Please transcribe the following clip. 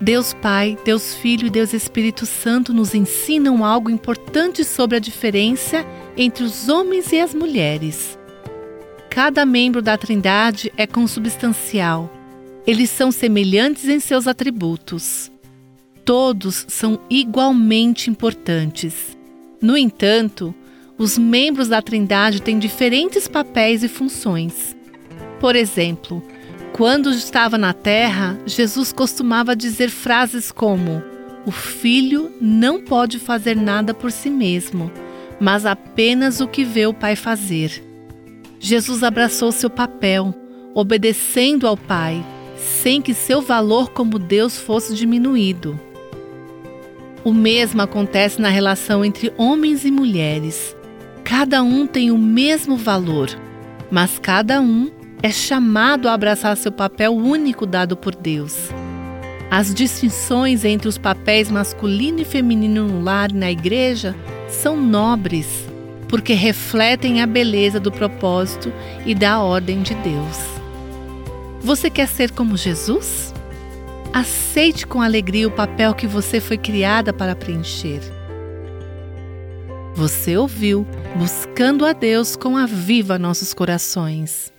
Deus Pai, Deus Filho e Deus Espírito Santo nos ensinam algo importante sobre a diferença entre os homens e as mulheres. Cada membro da Trindade é consubstancial. Eles são semelhantes em seus atributos. Todos são igualmente importantes. No entanto, os membros da Trindade têm diferentes papéis e funções. Por exemplo, quando estava na terra, Jesus costumava dizer frases como: O filho não pode fazer nada por si mesmo, mas apenas o que vê o pai fazer. Jesus abraçou seu papel, obedecendo ao Pai, sem que seu valor como Deus fosse diminuído. O mesmo acontece na relação entre homens e mulheres. Cada um tem o mesmo valor, mas cada um é chamado a abraçar seu papel único dado por Deus. As distinções entre os papéis masculino e feminino no lar e na igreja são nobres, porque refletem a beleza do propósito e da ordem de Deus. Você quer ser como Jesus? Aceite com alegria o papel que você foi criada para preencher. Você ouviu Buscando a Deus com a Viva Nossos Corações.